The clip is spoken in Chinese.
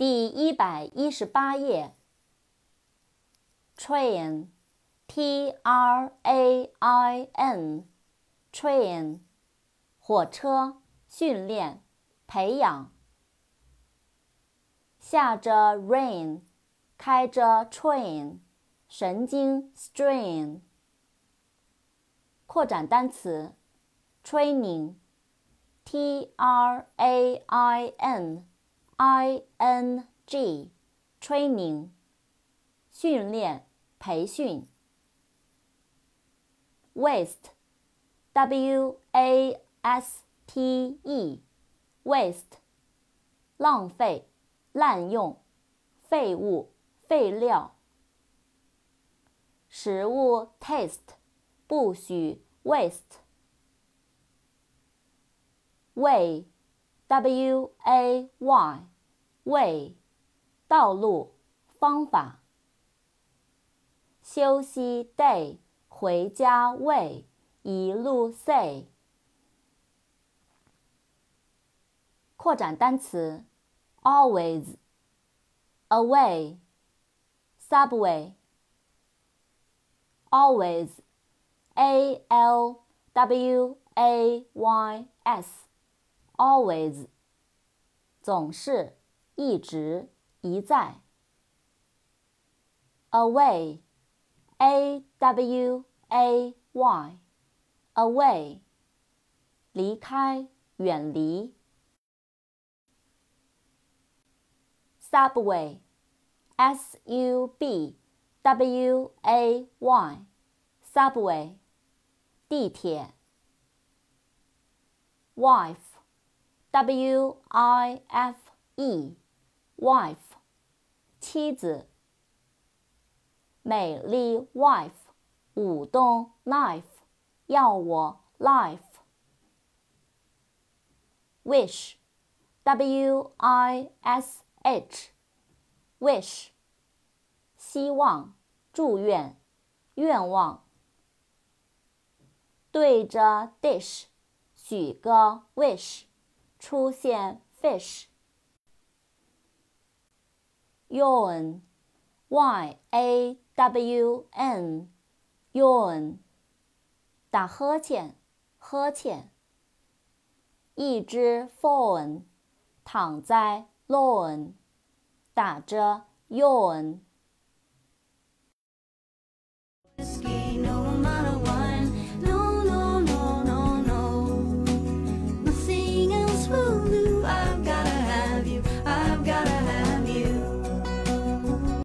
第一百一十八页。train，t r a i n，train，火车，训练，培养。下着 rain，开着 train，神经 strain。扩展单词，training，t r a i n i n g，training，训练。培训。waste，w a s t e，waste，浪费、滥用、废物、废料。食物 taste，不许 waste。way，w a y way，道路、方法。休息 day，回家 way，一路 say。扩展单词，always，away，subway，always，a l w a y s，always，总是，一直，一再。away。a w a y，away，离开，远离。subway，s u b w a y，subway，地铁。wife，w i f e，wife，妻子。美丽 wife，舞动 knife，要我 life。wish，w i s h，wish，希望，祝愿，愿望。对着 dish，许个 wish，出现 fish。yawn, y a w n, yawn, 打呵欠,呵欠。一只 phone 躺在 lawn, 打着 yawn。